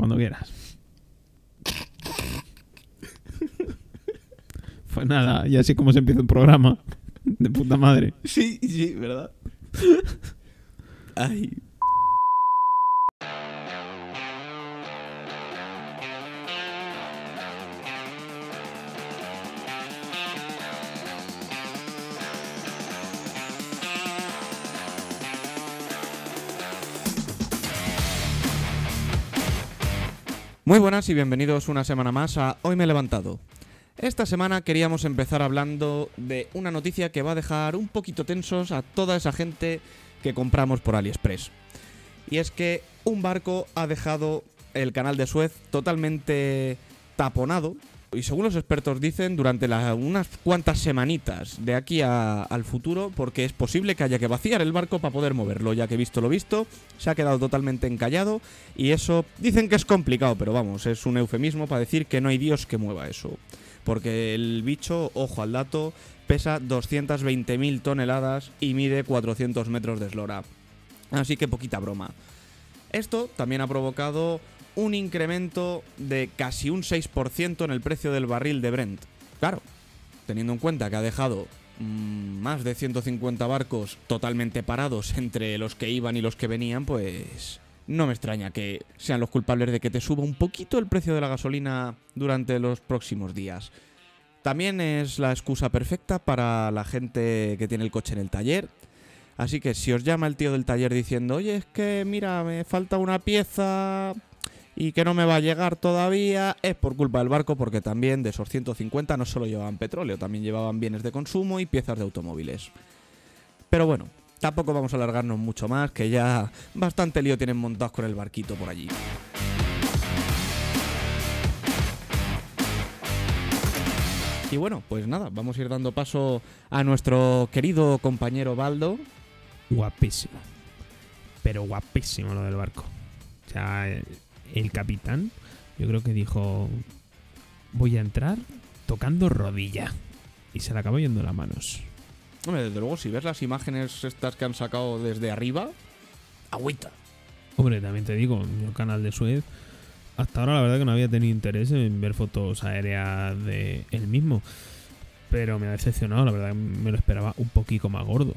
Cuando quieras. Pues nada, y así como se empieza un programa. De puta madre. Sí, sí, ¿verdad? Ay. Muy buenas y bienvenidos una semana más a Hoy me he levantado. Esta semana queríamos empezar hablando de una noticia que va a dejar un poquito tensos a toda esa gente que compramos por AliExpress. Y es que un barco ha dejado el canal de Suez totalmente taponado. Y según los expertos dicen, durante unas cuantas semanitas de aquí al futuro, porque es posible que haya que vaciar el barco para poder moverlo, ya que visto lo visto, se ha quedado totalmente encallado y eso dicen que es complicado, pero vamos, es un eufemismo para decir que no hay Dios que mueva eso. Porque el bicho, ojo al dato, pesa 220.000 toneladas y mide 400 metros de eslora. Así que poquita broma. Esto también ha provocado un incremento de casi un 6% en el precio del barril de Brent. Claro, teniendo en cuenta que ha dejado mm, más de 150 barcos totalmente parados entre los que iban y los que venían, pues no me extraña que sean los culpables de que te suba un poquito el precio de la gasolina durante los próximos días. También es la excusa perfecta para la gente que tiene el coche en el taller. Así que si os llama el tío del taller diciendo, oye, es que mira, me falta una pieza y que no me va a llegar todavía, es por culpa del barco porque también de esos 150 no solo llevaban petróleo, también llevaban bienes de consumo y piezas de automóviles. Pero bueno, tampoco vamos a alargarnos mucho más, que ya bastante lío tienen montados con el barquito por allí. Y bueno, pues nada, vamos a ir dando paso a nuestro querido compañero Baldo. Guapísimo. Pero guapísimo lo del barco. O sea, el capitán, yo creo que dijo: Voy a entrar tocando rodilla. Y se le acabó yendo las manos. Hombre, desde luego, si ves las imágenes estas que han sacado desde arriba, agüita. Hombre, también te digo, el canal de Suez. Hasta ahora la verdad que no había tenido interés en ver fotos aéreas de él mismo. Pero me ha decepcionado, la verdad me lo esperaba un poquito más gordo.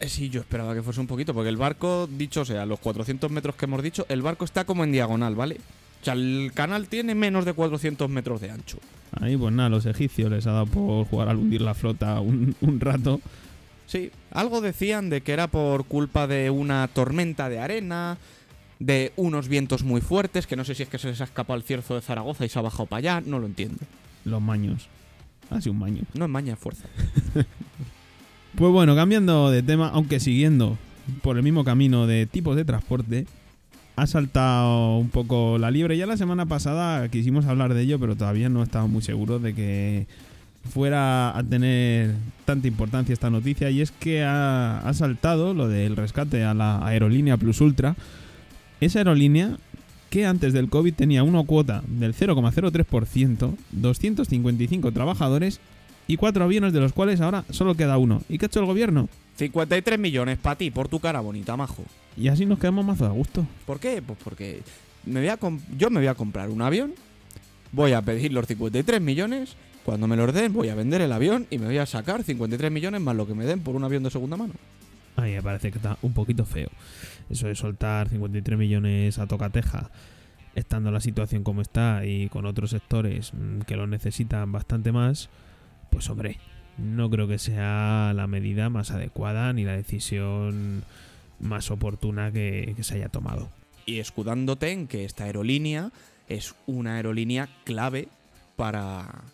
Eh, sí, yo esperaba que fuese un poquito, porque el barco, dicho sea, los 400 metros que hemos dicho, el barco está como en diagonal, ¿vale? O sea, el canal tiene menos de 400 metros de ancho. Ahí pues nada, los egipcios les ha dado por jugar al hundir la flota un, un rato. Sí, algo decían de que era por culpa de una tormenta de arena, de unos vientos muy fuertes, que no sé si es que se les ha escapado el cierzo de Zaragoza y se ha bajado para allá, no lo entiendo. Los maños. Ha sido un maño. No es maña, es fuerza. Pues bueno, cambiando de tema, aunque siguiendo por el mismo camino de tipos de transporte, ha saltado un poco la libre. Ya la semana pasada quisimos hablar de ello, pero todavía no estamos muy seguros de que fuera a tener tanta importancia esta noticia. Y es que ha saltado lo del rescate a la aerolínea Plus Ultra. Esa aerolínea que antes del COVID tenía una cuota del 0,03%, 255 trabajadores y cuatro aviones de los cuales ahora solo queda uno. ¿Y qué ha hecho el gobierno? 53 millones para ti, por tu cara bonita, majo. Y así nos quedamos más a gusto. ¿Por qué? Pues porque me voy a yo me voy a comprar un avión, voy a pedir los 53 millones, cuando me los den voy a vender el avión y me voy a sacar 53 millones más lo que me den por un avión de segunda mano. Ay, me parece que está un poquito feo. Eso de soltar 53 millones a tocateja, estando la situación como está y con otros sectores mm, que lo necesitan bastante más, pues hombre, no creo que sea la medida más adecuada ni la decisión más oportuna que, que se haya tomado. Y escudándote en que esta aerolínea es una aerolínea clave para,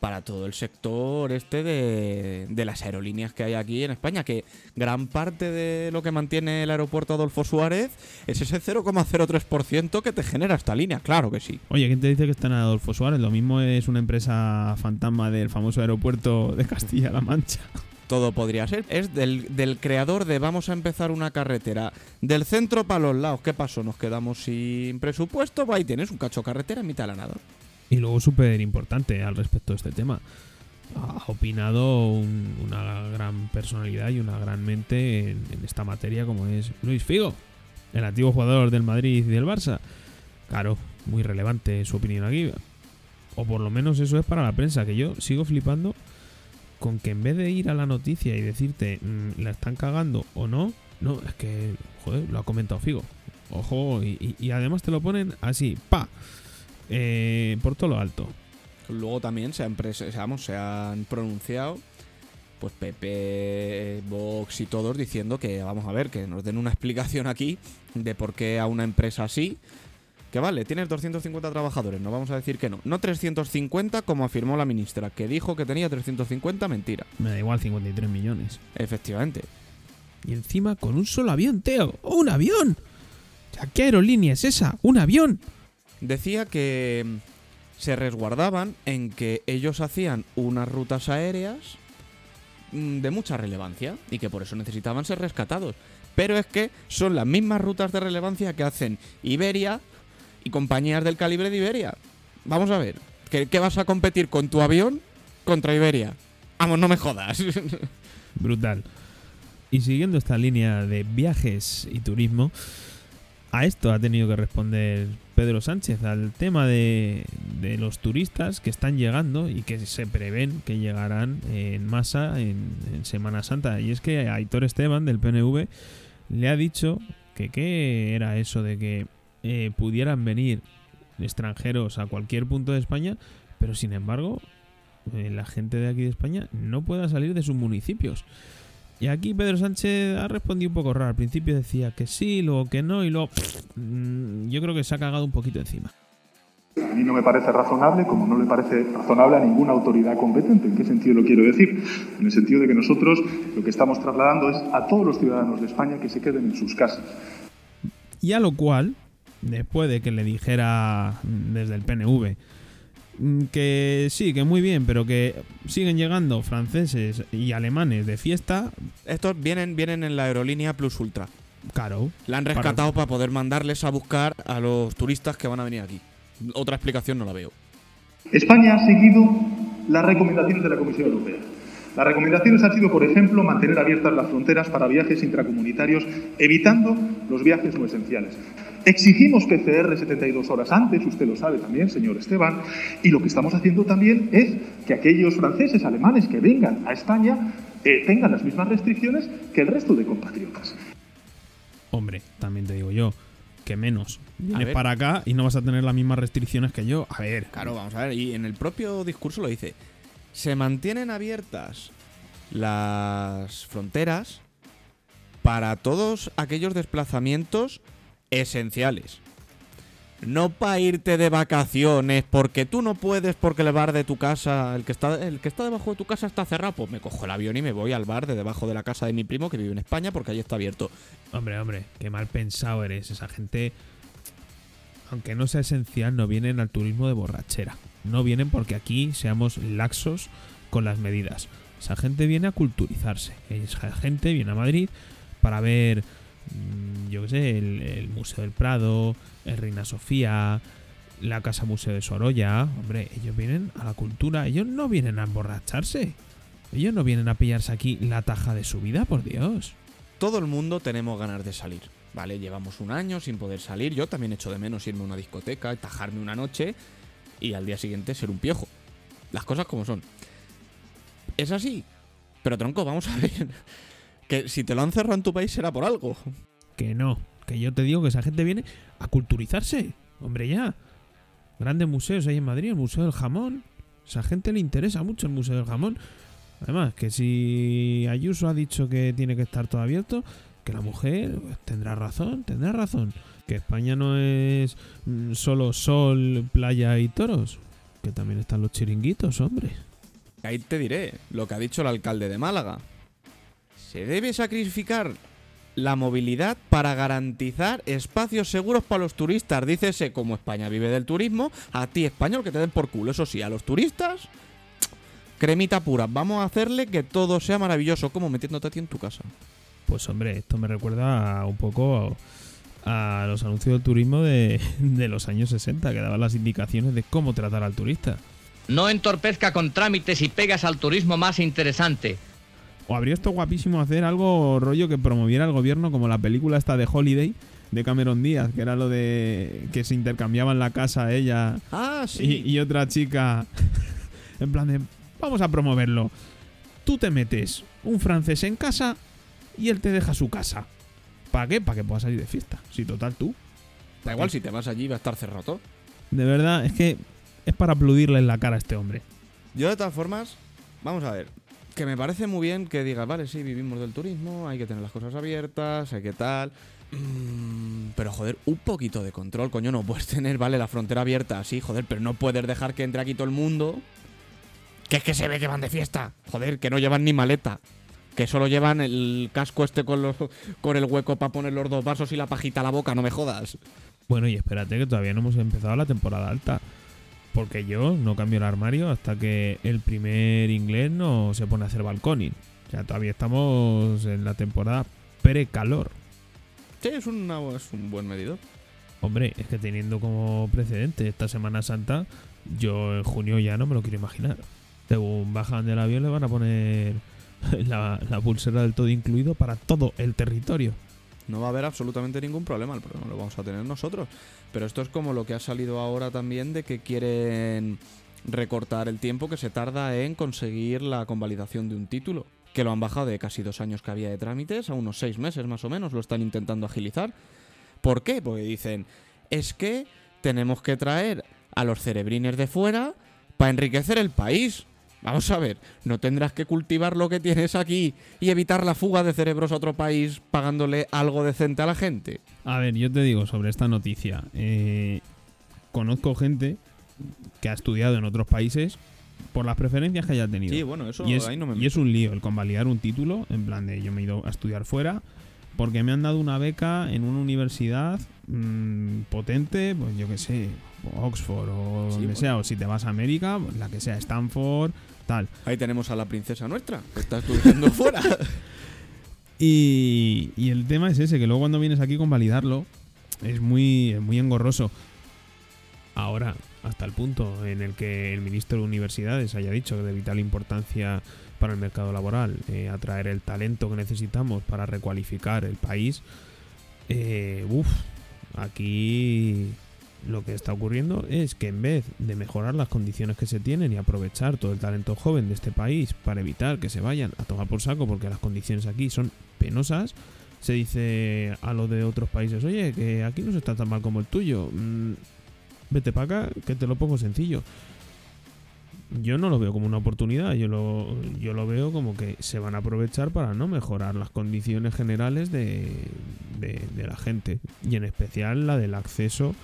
para todo el sector este de, de las aerolíneas que hay aquí en España, que gran parte de lo que mantiene el aeropuerto Adolfo Suárez es ese 0,03% que te genera esta línea, claro que sí. Oye, ¿quién te dice que está en Adolfo Suárez? Lo mismo es una empresa fantasma del famoso aeropuerto de Castilla-La Mancha. Todo podría ser. Es del, del creador de Vamos a empezar una carretera. Del centro para los lados. ¿Qué pasó? Nos quedamos sin presupuesto. Va y tienes un cacho carretera en mitad de la nada. Y luego súper importante al respecto de este tema. Ha opinado un- una gran personalidad y una gran mente en, esta materia como es Luis Figo, el antiguo jugador del Madrid y del Barça. Claro, muy relevante su opinión aquí. O por lo menos eso es para la prensa, que yo sigo flipando con que en vez de ir a la noticia y decirte mm, la están cagando o no, no, es que, lo ha comentado Figo. Ojo, y además te lo ponen así, pa, eh, por todo lo alto. Luego también se han, se han pronunciado, pues PP, Vox y todos diciendo que, vamos a ver, que nos den una explicación aquí de por qué a una empresa así, que vale, tienes 250 trabajadores, no vamos a decir que no. No 350 como afirmó la ministra, que dijo que tenía 350, mentira. Me da igual 53 millones. Efectivamente. Y encima con un solo avión, Teo. ¡Oh, un avión! ¿Qué aerolínea es esa? ¡Un avión! Decía que mm, se resguardaban en que ellos hacían unas rutas aéreas mm, de mucha relevancia y que por eso necesitaban ser rescatados. Pero es que son las mismas rutas de relevancia que hacen Iberia y compañías del calibre de Iberia. Vamos a ver, ¿qué, qué vas a competir con tu avión contra Iberia? Vamos, no me jodas. Brutal. Y siguiendo esta línea de viajes y turismo, a esto ha tenido que responder Pedro Sánchez, al tema de, de los turistas que están llegando y que se prevén que llegarán en masa en, Semana Santa. Y es que Aitor Esteban del PNV le ha dicho que qué era eso de que eh, pudieran venir extranjeros a cualquier punto de España, pero sin embargo eh, la gente de aquí de España no pueda salir de sus municipios. Y aquí Pedro Sánchez ha respondido un poco raro. Al principio decía que sí, luego que no, y luego mm, yo creo que se ha cagado un poquito encima. A mí no me parece razonable, como no le parece razonable a ninguna autoridad competente. ¿En qué sentido lo quiero decir? En el sentido de que nosotros lo que estamos trasladando es a todos los ciudadanos de España que se queden en sus casas. Y a lo cual, después de que le dijera mm, desde el PNV que sí, que muy bien, pero que siguen llegando franceses y alemanes de fiesta, Estos vienen, vienen en la aerolínea Plus Ultra. caro. La han Para- rescatado para poder mandarles a buscar a los turistas que van a venir aquí. Otra explicación no la veo. España ha seguido las recomendaciones de la Comisión Europea. Las recomendaciones han sido, por ejemplo, mantener abiertas las fronteras para viajes intracomunitarios, evitando los viajes no esenciales. Exigimos PCR 72 horas antes, usted lo sabe también, señor Esteban, y lo que estamos haciendo también es que aquellos franceses, alemanes que vengan a España eh, tengan las mismas restricciones que el resto de compatriotas. Hombre, también te digo yo, que menos. Vienes para acá y no vas a tener las mismas restricciones que yo. A ver, Claro, vamos a ver. Y en el propio discurso lo dice. Se mantienen abiertas las fronteras para todos aquellos desplazamientos esenciales. No para irte de vacaciones, porque tú no puedes, porque el bar de tu casa, el que está, el que está debajo de tu casa está cerrado, pues me cojo el avión y me voy al bar de debajo de la casa de mi primo que vive en España porque ahí está abierto. Hombre, hombre, qué mal pensado eres. Esa gente, aunque no sea esencial, no vienen al turismo de borrachera. No vienen porque aquí seamos laxos con las medidas. Esa gente viene a culturizarse. Esa gente viene a Madrid para ver, yo qué sé, el, el Museo del Prado, el Reina Sofía, la Casa Museo de Sorolla. Hombre, ellos vienen a la cultura. Ellos no vienen a emborracharse. Ellos no vienen a pillarse aquí la taja de su vida, por Dios. todo el mundo tenemos ganas de salir. ¿Vale? Llevamos un año sin poder salir. Yo también echo de menos irme a una discoteca, tajarme una noche y al día siguiente ser un piojo. Las cosas como son. Es así. Pero tronco, vamos a ver. Que si te lo han cerrado en tu país será por algo. Que no, que yo te digo que esa gente viene a culturizarse. Hombre, ya. Grandes museos hay en Madrid, el Museo del Jamón. Esa gente le interesa mucho el Museo del Jamón. Además, que si Ayuso ha dicho que tiene que estar todo abierto, que la mujer pues, tendrá razón, tendrá razón. Que España no es mm, solo sol, playa y toros. Que también están los chiringuitos, hombre. Ahí te diré lo que ha dicho el alcalde de Málaga. Se debe sacrificar la movilidad para garantizar espacios seguros para los turistas. Dícese, como España vive del turismo, a ti español que te den por culo. Eso sí, a los turistas, cremita pura. Vamos a hacerle que todo sea maravilloso, como metiéndote a ti en tu casa. Pues hombre, esto me recuerda a- un poco a, a los anuncios del turismo de, de los años 60, que daban las indicaciones de cómo tratar al turista. No entorpezca con trámites y pegas al turismo más interesante. O habría esto guapísimo hacer algo rollo que promoviera el gobierno, como la película esta de Holiday, de Cameron Díaz, que era lo de que se intercambiaban la casa ella Ah, y, sí. y otra chica. En plan de, vamos a promoverlo. Tú te metes un francés en casa y él te deja su casa. ¿Para qué? Para que puedas salir de fiesta. Si total tú. Da igual, si te vas allí va a estar cerrado. De verdad, es que es para aplaudirle en la cara a este hombre. Yo de todas formas, vamos a ver, que me parece muy bien que digas, vale, sí, vivimos del turismo, hay que tener las cosas abiertas, hay que tal... Mm, pero joder, un poquito de control, coño, no puedes tener, vale, la frontera abierta, sí, joder, pero no puedes dejar que entre aquí todo el mundo. Que es que se ve que van de fiesta. Joder, que no llevan ni maleta. Que solo llevan el casco este con, los, con el hueco para poner los dos vasos y la pajita a la boca, no me jodas. Bueno, y espérate que todavía no hemos empezado la temporada alta. Porque yo no cambio el armario hasta que el primer inglés no se pone a hacer balconing. O sea, todavía estamos en la temporada pre-calor. Sí, es, una, es un buen medidor. Hombre, es que teniendo como precedente esta Semana Santa, yo en junio ya no me lo quiero imaginar. Según bajan del avión le van a poner la, la pulsera del todo incluido para todo el territorio. No va a haber absolutamente ningún problema, el problema lo vamos a tener nosotros. Pero esto es como lo que ha salido ahora también de que quieren recortar el tiempo que se tarda en conseguir la convalidación de un título. Que lo han bajado de casi dos años que había de trámites a unos seis meses más o menos, lo están intentando agilizar. ¿Por qué? Porque dicen, es que tenemos que traer a los cerebrines de fuera para enriquecer el país. Vamos a ver, no tendrás que cultivar lo que tienes aquí y evitar la fuga de cerebros a otro país pagándole algo decente a la gente. A ver, yo te digo sobre esta noticia. eh, conozco gente que ha estudiado en otros países por las preferencias que haya tenido. bueno, eso y, es, ahí no me y es un lío el convalidar un título, en plan de yo me he ido a estudiar fuera, porque me han dado una beca en una universidad mm, potente, pues yo que sé, Oxford o Sí, donde sea, o si te vas a América, pues la que sea, Stanford, tal. Ahí tenemos a la princesa nuestra, que está estudiando fuera. Y, y el tema es ese, que luego cuando vienes aquí con validarlo, es muy, es muy engorroso. Ahora, hasta el punto en el que el ministro de Universidades haya dicho que de vital importancia para el mercado laboral eh, atraer el talento que necesitamos para recualificar el país, eh, uf, aquí lo que está ocurriendo es que en vez de mejorar las condiciones que se tienen y aprovechar todo el talento joven de este país para evitar que se vayan a tomar por saco porque las condiciones aquí son penosas, se dice a los de otros países, oye, que aquí no se está tan mal como el tuyo, mm, vete para acá, que te lo pongo sencillo. Yo no lo veo como una oportunidad, yo lo, yo lo veo como que se van a aprovechar para no mejorar las condiciones generales de, de- la gente y en especial la del acceso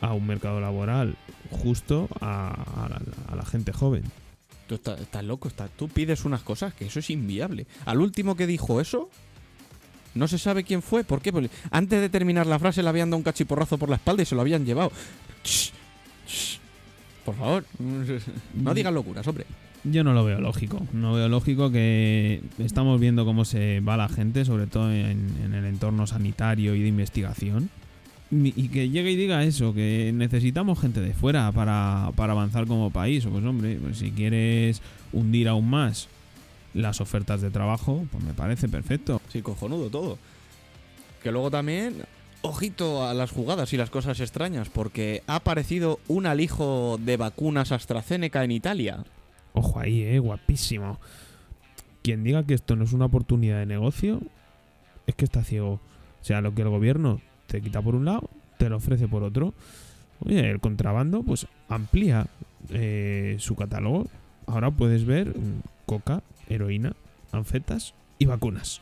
a un mercado laboral justo a, a la, gente joven. Tú estás, estás loco, estás, tú pides unas cosas que eso es inviable. Al último que dijo eso, no se sabe quién fue. ¿Por qué? Porque antes de terminar la frase le habían dado un cachiporrazo por la espalda y se lo habían llevado. Shh, shh. Por favor, no digas locuras, hombre. Yo no lo veo lógico. No veo lógico que estamos viendo cómo se va la gente, sobre todo en, en el entorno sanitario y de investigación. Y que llegue y diga eso, que necesitamos gente de fuera para, para avanzar como país. O pues hombre, pues si quieres hundir aún más las ofertas de trabajo, pues me parece perfecto. Sí, cojonudo todo. Que luego también, ojito a las jugadas y las cosas extrañas, porque ha aparecido un alijo de vacunas AstraZeneca en Italia. Ojo ahí, eh, guapísimo. Quien diga que esto no es una oportunidad de negocio, es que está ciego. O sea, lo que el gobierno te quita por un lado, te lo ofrece por otro. Oye, el contrabando, pues amplía eh, su catálogo. Ahora puedes ver mm, coca, heroína, anfetas y vacunas.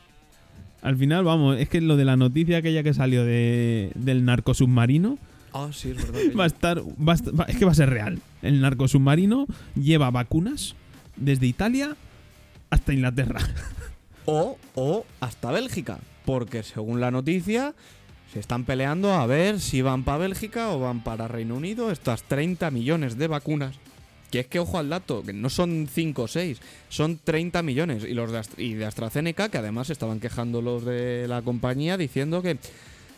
Al final, vamos, es que lo de la noticia aquella que salió de, del narco submarino Ah, sí, es verdad. va a estar. va a est- va- es que va a ser real. El narco submarino lleva vacunas desde Italia hasta Inglaterra. O, o hasta Bélgica. Porque según la noticia, se están peleando a ver si van para Bélgica o van para Reino Unido estas 30 millones de vacunas. Que es que, ojo al dato, que no son 5 o 6, son 30 millones. Y los de, y de AstraZeneca, que además estaban quejando los de la compañía diciendo que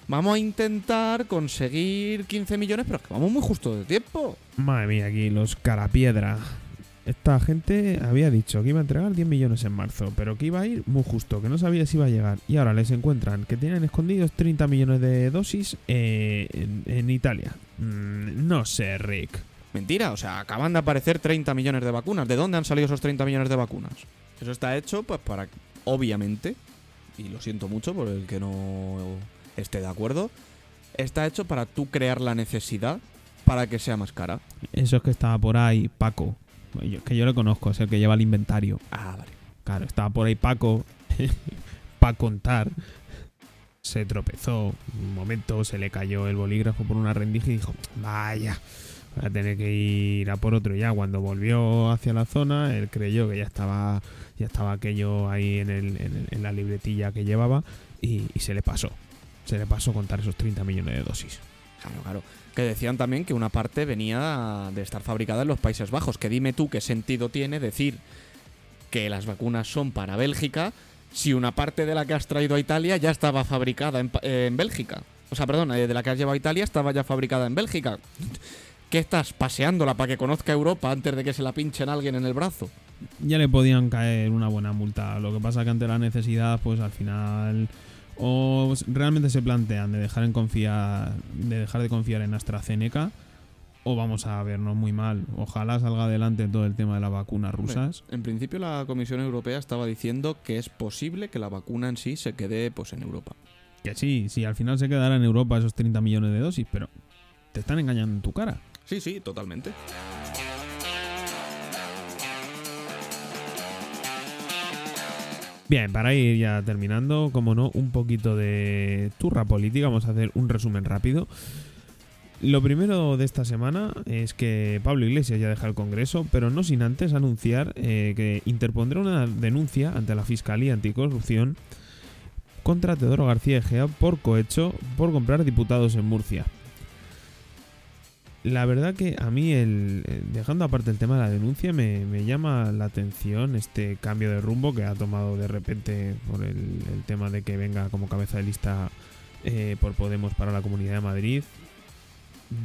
vamos a intentar conseguir 15 millones, pero es que vamos muy justo de tiempo. Madre mía, aquí los carapiedra. esta gente había dicho que iba a entregar 10 millones en marzo, pero que iba a ir muy justo, que no sabía si iba a llegar. Y ahora les encuentran que tienen escondidos 30 millones de dosis eh, en, en Italia. Mm, no sé, Rick. Mentira, o sea, acaban de aparecer 30 millones de vacunas. ¿De dónde han salido esos 30 millones de vacunas? Eso está hecho, pues para, obviamente, y lo siento mucho por el que no esté de acuerdo, está hecho para tú crear la necesidad para que sea más cara. Eso es que estaba por ahí Paco, que yo le conozco, es el que lleva el inventario. Ah, vale. Claro, estaba por ahí Paco, para contar. Se tropezó un momento, se le cayó el bolígrafo por una rendija y dijo, vaya, voy a tener que ir a por otro. Ya cuando volvió hacia la zona, él creyó que ya estaba, ya estaba aquello ahí en, el- en en la libretilla que llevaba y, se le pasó. Se le pasó contar esos 30 millones de dosis. Claro, claro. Que decían también que una parte venía de estar fabricada en los Países Bajos. Que dime tú qué sentido tiene decir que las vacunas son para Bélgica si una parte de la que has traído a Italia ya estaba fabricada en, en Bélgica. O sea, perdón, eh, de la que has llevado a Italia estaba ya fabricada en Bélgica. ¿Qué estás paseándola para que conozca Europa antes de que se la pinchen a alguien en el brazo? ya le podían caer una buena multa. Lo que pasa que ante la necesidad, pues al final o realmente se plantean de dejar en confiar, de dejar de confiar en AstraZeneca, o vamos a vernos muy mal. Ojalá salga adelante todo el tema de las vacunas rusas. En principio la Comisión Europea estaba diciendo que es posible que la vacuna en sí se quede pues en Europa. Que sí, sí, al final se quedará en Europa esos 30 millones de dosis, pero te están engañando en tu cara. Sí, sí, totalmente. Bien, para ir ya terminando, como no, un poquito de turra política. Vamos a hacer un resumen rápido. Lo primero de esta semana es que Pablo Iglesias ya deja el Congreso, pero no sin antes anunciar eh, que interpondrá una denuncia ante la Fiscalía Anticorrupción contra Teodoro García Egea por cohecho por comprar diputados en Murcia. La verdad que a mí, el, eh, dejando aparte el tema de la denuncia, me, llama la atención este cambio de rumbo que ha tomado de repente por el, tema de que venga como cabeza de lista eh, por Podemos para la Comunidad de Madrid.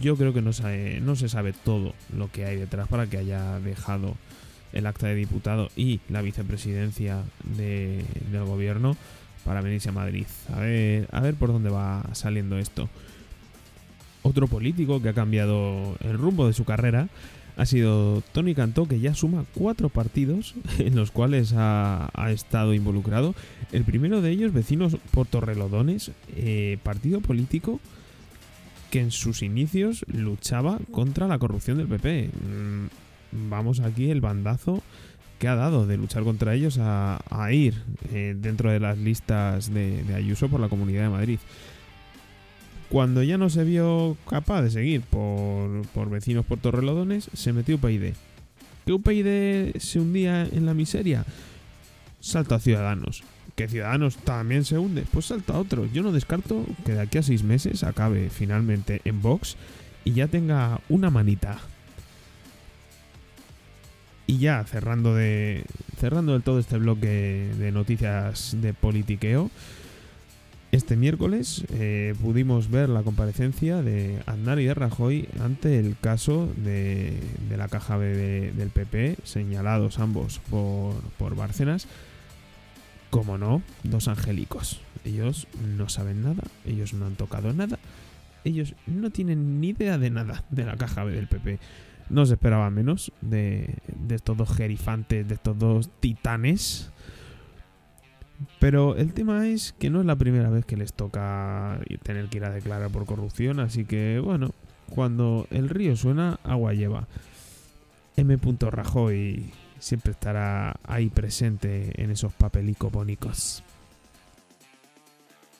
Yo creo que no, sabe- no se sabe todo lo que hay detrás para que haya dejado el acta de diputado y la vicepresidencia de- del gobierno para venirse a Madrid. A ver, a ver por dónde va saliendo esto. Otro político que ha cambiado el rumbo de su carrera ha sido Tony Cantó, que ya suma cuatro partidos en los cuales ha, estado involucrado. El primero de ellos, Vecinos por Torrelodones, eh, partido político que en sus inicios luchaba contra la corrupción del PP. Mm, Vamos aquí el bandazo que ha dado de luchar contra ellos a, ir eh, dentro de las listas de Ayuso por la Comunidad de Madrid. Cuando ya no se vio capaz de seguir por, por vecinos por Torrelodones, se metió UPyD. ¿Que UPyD se hundía en la miseria? Salta a Ciudadanos. ¿Que Ciudadanos también se hunde? Pues salta a otro. Yo no descarto que de aquí a seis meses acabe finalmente en Vox y ya tenga una manita. Y ya cerrando de cerrando del todo este bloque de noticias de politiqueo, este miércoles eh, pudimos ver la comparecencia de Aznar y de Rajoy ante el caso de, la caja B de- del PP, señalados ambos por, por Bárcenas. Como no, dos angélicos. Ellos no saben nada, ellos no han tocado nada, ellos no tienen ni idea de nada de la caja B del PP. No se esperaba menos de, de estos dos gerifantes, de estos dos titanes. Pero el tema es que no es la primera vez que les toca tener que ir a declarar por corrupción, así que bueno, cuando el río suena, agua lleva. M. Rajoy siempre estará ahí presente en esos papelicos bónicos.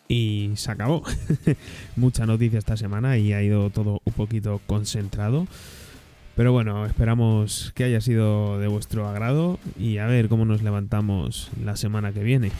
Y se acabó. Mucha noticia esta semana y ha ido todo un poquito concentrado. Pero bueno, esperamos que haya sido de vuestro agrado y a ver cómo nos levantamos la semana que viene.